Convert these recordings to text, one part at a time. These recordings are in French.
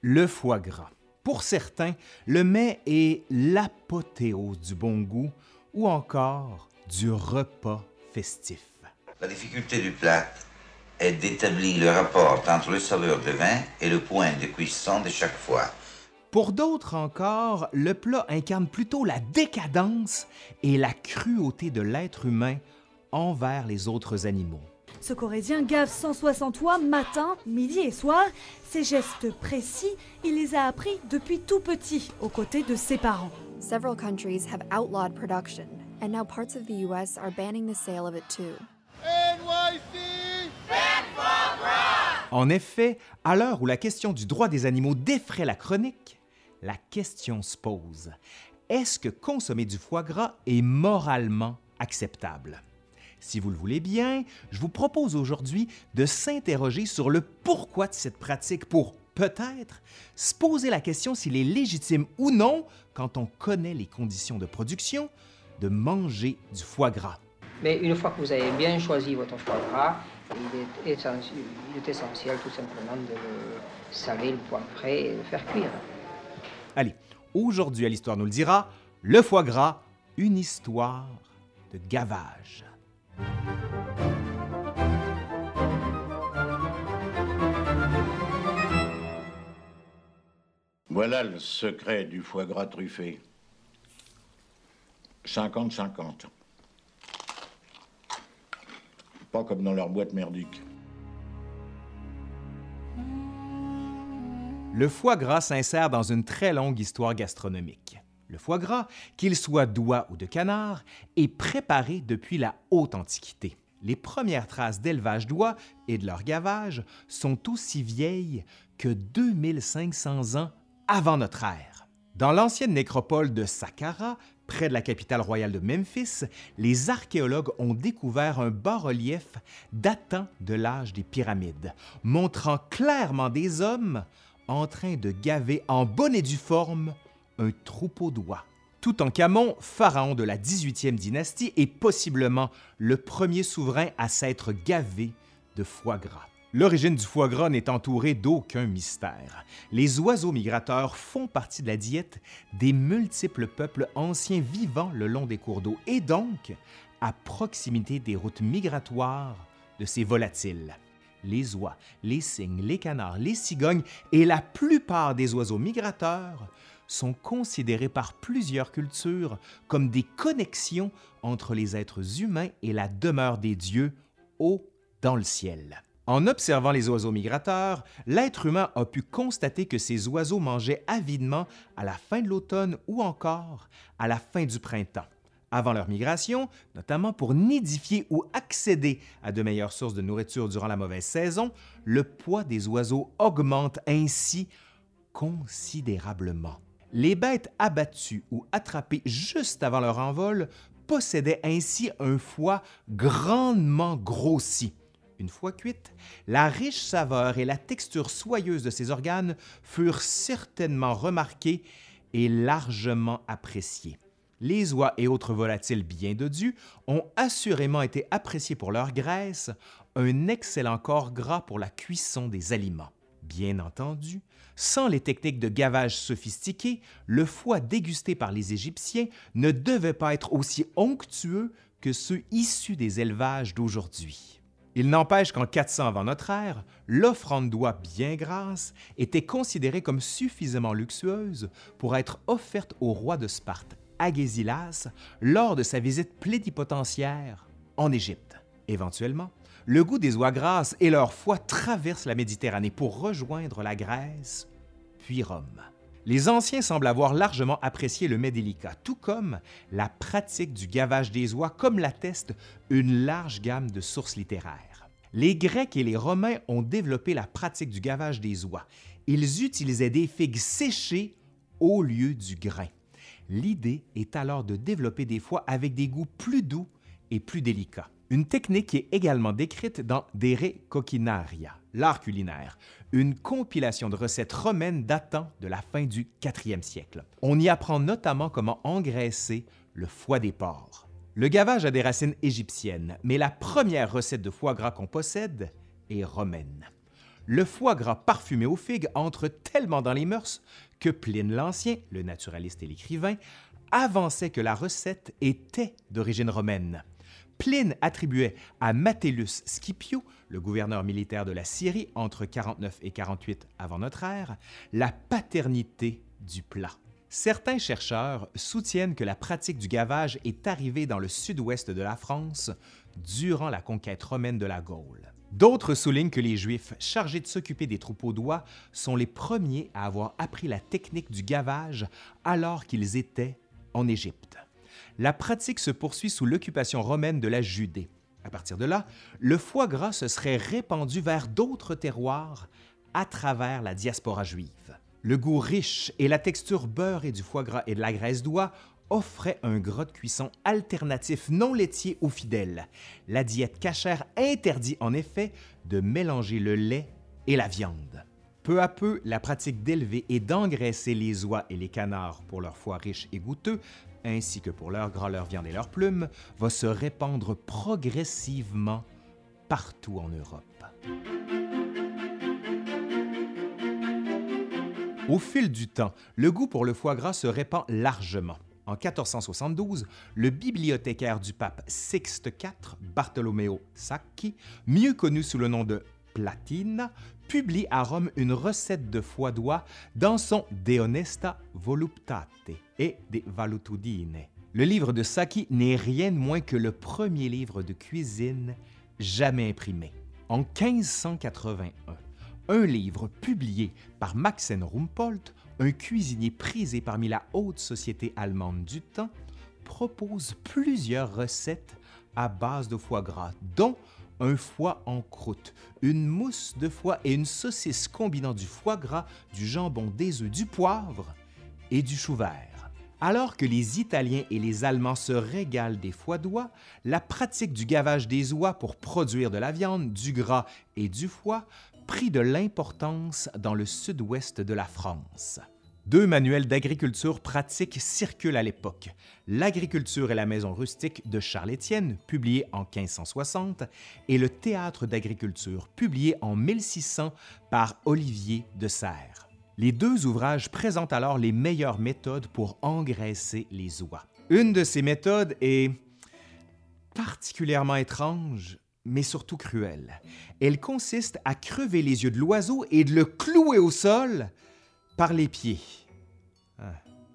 Le foie gras. Pour certains, le mets est l'apothéose du bon goût ou encore du repas festif. La difficulté du plat est d'établir le rapport entre le saveur de vin et le point de cuisson de chaque foie. Pour d'autres encore, le plat incarne plutôt la décadence et la cruauté de l'être humain envers les autres animaux. Ce Corrézien gave 160 oies matin, midi et soir. Ces gestes précis, il les a appris depuis tout petit, aux côtés de ses parents. Several countries have outlawed production, and now parts of the US are banning the sale of it too. En effet, à l'heure où la question du droit des animaux défraie la chronique, la question se pose. Est-ce que consommer du foie gras est moralement acceptable? Si vous le voulez bien, je vous propose aujourd'hui de s'interroger sur le pourquoi de cette pratique pour peut-être se poser la question s'il est légitime ou non, quand on connaît les conditions de production, de manger du foie gras. Mais une fois que vous avez bien choisi votre foie gras, il est essentiel, il est essentiel tout simplement de le saler, le poivrer et le faire cuire. Allez, aujourd'hui à l'Histoire nous le dira, le foie gras, une histoire de gavage. Voilà le secret du foie gras truffé. 50-50. Pas comme dans leur boîte merdique. Le foie gras s'insère dans une très longue histoire gastronomique. Le foie gras, qu'il soit d'oie ou de canard, est préparé depuis la haute antiquité. Les premières traces d'élevage d'oies et de leur gavage sont aussi vieilles que 2500 ans avant notre ère. Dans l'ancienne nécropole de Saqqara, près de la capitale royale de Memphis, les archéologues ont découvert un bas-relief datant de l'âge des pyramides, montrant clairement des hommes en train de gaver en bonne et due forme un troupeau d'oies. Toutankhamon, pharaon de la 18e dynastie, est possiblement le premier souverain à s'être gavé de foie gras. L'origine du foie gras n'est entourée d'aucun mystère. Les oiseaux migrateurs font partie de la diète des multiples peuples anciens vivant le long des cours d'eau et donc à proximité des routes migratoires de ces volatiles. Les oies, les cygnes, les canards, les cigognes et la plupart des oiseaux migrateurs sont considérés par plusieurs cultures comme des connexions entre les êtres humains et la demeure des dieux haut dans le ciel. En observant les oiseaux migrateurs, l'être humain a pu constater que ces oiseaux mangeaient avidement à la fin de l'automne ou encore à la fin du printemps. Avant leur migration, notamment pour nidifier ou accéder à de meilleures sources de nourriture durant la mauvaise saison, le poids des oiseaux augmente ainsi considérablement. Les bêtes abattues ou attrapées juste avant leur envol possédaient ainsi un foie grandement grossi. Une fois cuite, la riche saveur et la texture soyeuse de ces organes furent certainement remarquées et largement appréciées. Les oies et autres volatiles bien dodus ont assurément été appréciés pour leur graisse, un excellent corps gras pour la cuisson des aliments. Bien entendu, sans les techniques de gavage sophistiquées, le foie dégusté par les Égyptiens ne devait pas être aussi onctueux que ceux issus des élevages d'aujourd'hui. Il n'empêche qu'en 400 avant notre ère, l'offrande d'oie bien grasse était considérée comme suffisamment luxueuse pour être offerte au roi de Sparte, Agésilas, lors de sa visite plénipotentiaire en Égypte. Éventuellement, le goût des oies grasses et leur foie traversent la Méditerranée pour rejoindre la Grèce, puis Rome. Les anciens semblent avoir largement apprécié le mets délicat, tout comme la pratique du gavage des oies, comme l'atteste une large gamme de sources littéraires. Les Grecs et les Romains ont développé la pratique du gavage des oies. Ils utilisaient des figues séchées au lieu du grain. L'idée est alors de développer des foies avec des goûts plus doux et plus délicats. Une technique qui est également décrite dans De Coquinaria, l'art culinaire, une compilation de recettes romaines datant de la fin du 4e siècle. On y apprend notamment comment engraisser le foie des porcs. Le gavage a des racines égyptiennes, mais la première recette de foie gras qu'on possède est romaine. le foie gras parfumé aux figues entre tellement dans les mœurs que Pline l'Ancien, le naturaliste et l'écrivain, avançait que la recette était d'origine romaine. Pline attribuait à Metellus Scipio, le gouverneur militaire de la Syrie entre 49 et 48 avant notre ère, la paternité du plat. Certains chercheurs soutiennent que la pratique du gavage est arrivée dans le sud-ouest de la France durant la conquête romaine de la Gaule. D'autres soulignent que les Juifs chargés de s'occuper des troupeaux d'oies sont les premiers à avoir appris la technique du gavage alors qu'ils étaient en Égypte. La pratique se poursuit sous l'occupation romaine de la Judée. À partir de là, le foie gras se serait répandu vers d'autres terroirs à travers la diaspora juive. Le goût riche et la texture beurrée du foie gras et de la graisse d'oie offraient un gras de cuisson alternatif non laitier aux fidèles. La diète cachère interdit en effet de mélanger le lait et la viande. Peu à peu, la pratique d'élever et d'engraisser les oies et les canards pour leur foie riche et goûteux, ainsi que pour leur gras, leur viande et leurs plumes, va se répandre progressivement partout en Europe. Au fil du temps, le goût pour le foie gras se répand largement. En 1472, le bibliothécaire du pape Sixte IV, Bartolomeo Sacchi, mieux connu sous le nom de Platina, publie à Rome une recette de foie d'oie dans son De Honesta Voluptate et De Valutudine. Le livre de Sacchi n'est rien de moins que le premier livre de cuisine jamais imprimé. En 1581, un livre publié par Maxen Rumpolt, un cuisinier prisé parmi la haute société allemande du temps, propose plusieurs recettes à base de foie gras, dont un foie en croûte, une mousse de foie et une saucisse combinant du foie gras, du jambon, des œufs, du poivre et du chou vert. Alors que les Italiens et les Allemands se régalent des foies d'oie, la pratique du gavage des oies pour produire de la viande, du gras et du foie prit de l'importance dans le sud-ouest de la France. Deux manuels d'agriculture pratique circulent à l'époque. L'agriculture et la maison rustique de Charles Étienne, publié en 1560, et le théâtre d'agriculture, publié en 1600 par Olivier de Serres. Les deux ouvrages présentent alors les meilleures méthodes pour engraisser les oies. Une de ces méthodes est particulièrement étrange, mais surtout cruelle. Elle consiste à crever les yeux de l'oiseau et de le clouer au sol par les pieds. Ah.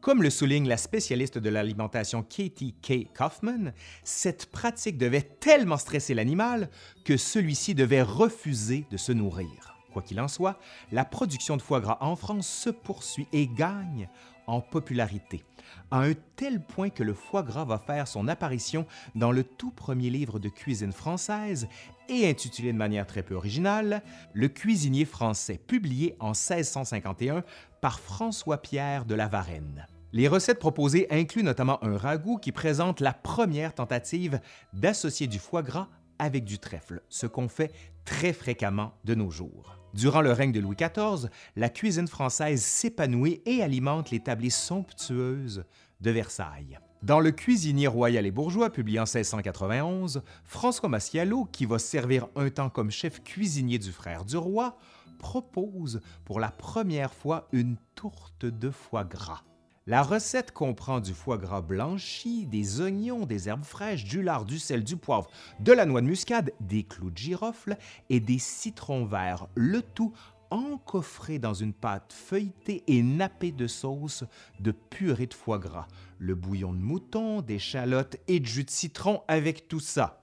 Comme le souligne la spécialiste de l'alimentation Katie K. Kaufman, cette pratique devait tellement stresser l'animal que celui-ci devait refuser de se nourrir. Quoi qu'il en soit, la production de foie gras en France se poursuit et gagne en popularité, à un tel point que le foie gras va faire son apparition dans le tout premier livre de cuisine française et intitulé de manière très peu originale Le cuisinier français, publié en 1651 par François-Pierre de la Varenne. Les recettes proposées incluent notamment un ragoût qui présente la première tentative d'associer du foie gras avec du trèfle, ce qu'on fait très fréquemment de nos jours. Durant le règne de Louis XIV, la cuisine française s'épanouit et alimente les tablées somptueuses de Versailles. Dans Le cuisinier royal et bourgeois, publié en 1691, François Massialo, qui va servir un temps comme chef cuisinier du frère du roi, propose pour la première fois une tourte de foie gras. La recette comprend du foie gras blanchi, des oignons, des herbes fraîches, du lard, du sel, du poivre, de la noix de muscade, des clous de girofle et des citrons verts, le tout encoffré dans une pâte feuilletée et nappée de sauce de purée de foie gras, le bouillon de mouton, des chalottes et du jus de citron avec tout ça.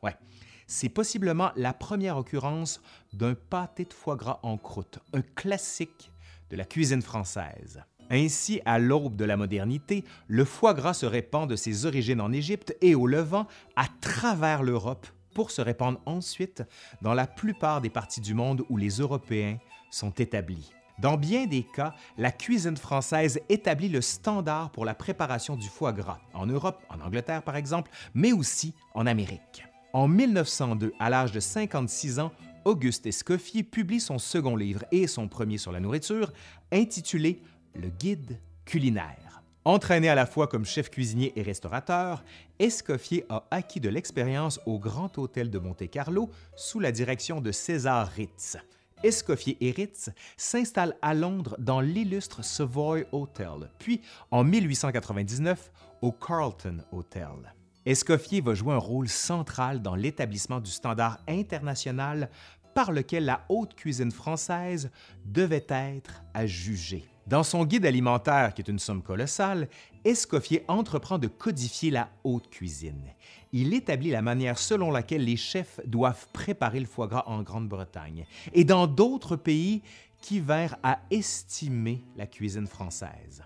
C'est possiblement la première occurrence d'un pâté de foie gras en croûte, un classique de la cuisine française. Ainsi, à l'aube de la modernité, le foie gras se répand de ses origines en Égypte et au Levant à travers l'Europe pour se répandre ensuite dans la plupart des parties du monde où les Européens sont établis. Dans bien des cas, la cuisine française établit le standard pour la préparation du foie gras, en Europe, en Angleterre par exemple, mais aussi en Amérique. En 1902, à l'âge de 56 ans, Auguste Escoffier publie son second livre et son premier sur la nourriture, intitulé le guide culinaire. Entraîné à la fois comme chef cuisinier et restaurateur, Escoffier a acquis de l'expérience au Grand Hôtel de Monte-Carlo sous la direction de César Ritz. Escoffier et Ritz s'installent à Londres dans l'illustre Savoy Hotel, puis en 1899 au Carlton Hotel. Escoffier va jouer un rôle central dans l'établissement du standard international par lequel la haute cuisine française devait être à juger. Dans son guide alimentaire, qui est une somme colossale, Escoffier entreprend de codifier la haute cuisine. Il établit la manière selon laquelle les chefs doivent préparer le foie gras en Grande-Bretagne et dans d'autres pays qui vinrent à estimer la cuisine française.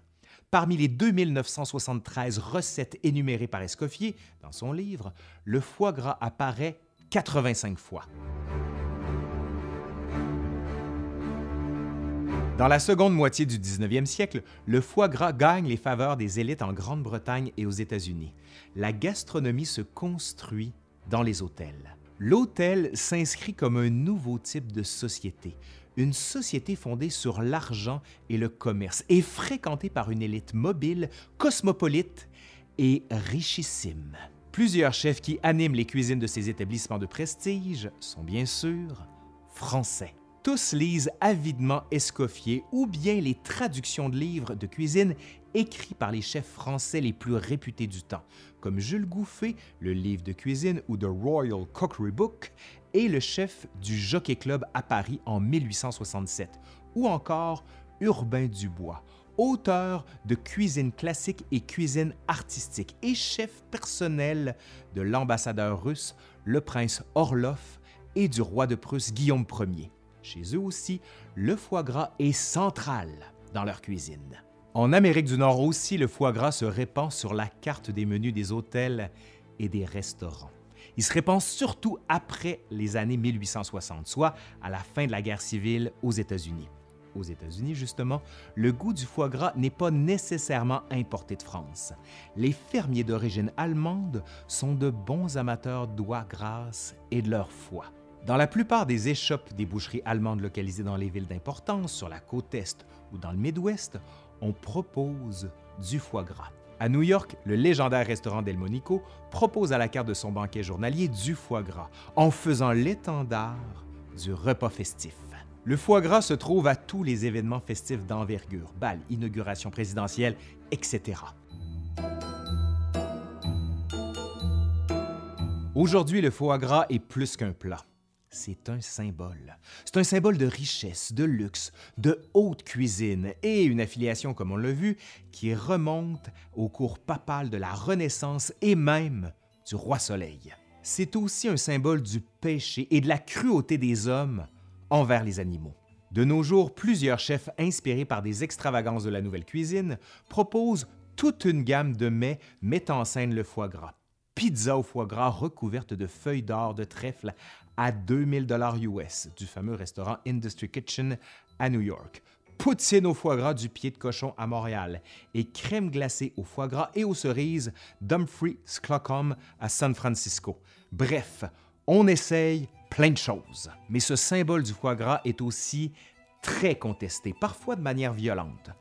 Parmi les 2973 recettes énumérées par Escoffier dans son livre, le foie gras apparaît 85 fois. Dans la seconde moitié du 19e siècle, le foie gras gagne les faveurs des élites en Grande-Bretagne et aux États-Unis. La gastronomie se construit dans les hôtels. L'hôtel s'inscrit comme un nouveau type de société, une société fondée sur l'argent et le commerce et fréquentée par une élite mobile, cosmopolite et richissime. Plusieurs chefs qui animent les cuisines de ces établissements de prestige sont bien sûr français tous lisent avidement Escoffier ou bien les traductions de livres de cuisine écrits par les chefs français les plus réputés du temps, comme Jules Gouffé, le livre de cuisine ou The Royal Cookery Book, et le chef du Jockey Club à Paris en 1867, ou encore Urbain Dubois, auteur de cuisine classique et cuisine artistique et chef personnel de l'ambassadeur russe, le prince Orlov, et du roi de Prusse Guillaume Ier. Chez eux aussi, le foie gras est central dans leur cuisine. En Amérique du Nord aussi, le foie gras se répand sur la carte des menus des hôtels et des restaurants. Il se répand surtout après les années 1860, soit à la fin de la guerre civile aux États-Unis. Aux États-Unis, justement, le goût du foie gras n'est pas nécessairement importé de France. Les fermiers d'origine allemande sont de bons amateurs d'oie grasse et de leur foie. Dans la plupart des échoppes des boucheries allemandes localisées dans les villes d'importance, sur la côte Est ou dans le Midwest, on propose du foie gras. À New York, le légendaire restaurant Delmonico propose à la carte de son banquet journalier du foie gras, en faisant l'étendard du repas festif. Le foie gras se trouve à tous les événements festifs d'envergure, bal, inauguration présidentielle, etc. Aujourd'hui, le foie gras est plus qu'un plat c'est un symbole. C'est un symbole de richesse, de luxe, de haute cuisine et une affiliation, comme on l'a vu, qui remonte au cours papal de la Renaissance et même du roi Soleil. C'est aussi un symbole du péché et de la cruauté des hommes envers les animaux. De nos jours, plusieurs chefs inspirés par des extravagances de la nouvelle cuisine proposent toute une gamme de mets mettant en scène le foie gras. Pizza au foie gras recouverte de feuilles d'or de trèfle à 2000 dollars US du fameux restaurant Industry Kitchen à New York. Poutine au foie gras du pied de cochon à Montréal et crème glacée au foie gras et aux cerises d'Humphrey Slocum à San Francisco. Bref, on essaye plein de choses. Mais ce symbole du foie gras est aussi très contesté, parfois de manière violente.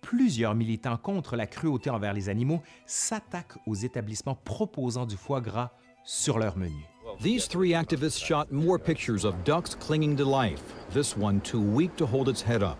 Plusieurs militants contre la cruauté envers les animaux s'attaquent aux établissements proposant du foie gras sur leur menu. These three activists shot more pictures of ducks clinging to life, this one too weak to hold its head up.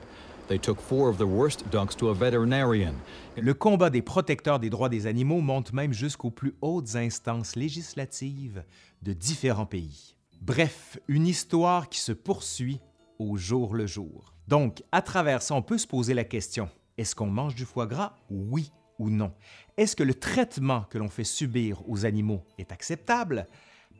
They took four of the worst ducks to a veterinarian. Le combat des protecteurs des droits des animaux monte même jusqu'aux plus hautes instances législatives de différents pays. Bref, une histoire qui se poursuit au jour le jour. Donc, à travers ça, on peut se poser la question, est-ce qu'on mange du foie gras? Oui ou non? Est-ce que le traitement que l'on fait subir aux animaux est acceptable?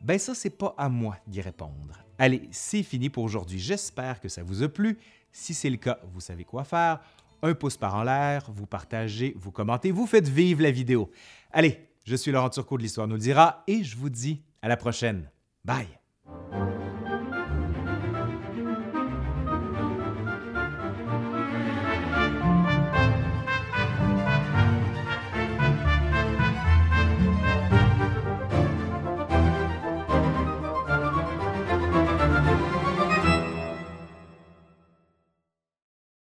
Ben ça, c'est pas à moi d'y répondre. Allez, c'est fini pour aujourd'hui. J'espère que ça vous a plu. Si c'est le cas, vous savez quoi faire. Un pouce par en l'air, vous partagez, vous commentez, vous faites vivre la vidéo. Allez, je suis Laurent Turcot de l'Histoire nous le dira et je vous dis à la prochaine. Bye!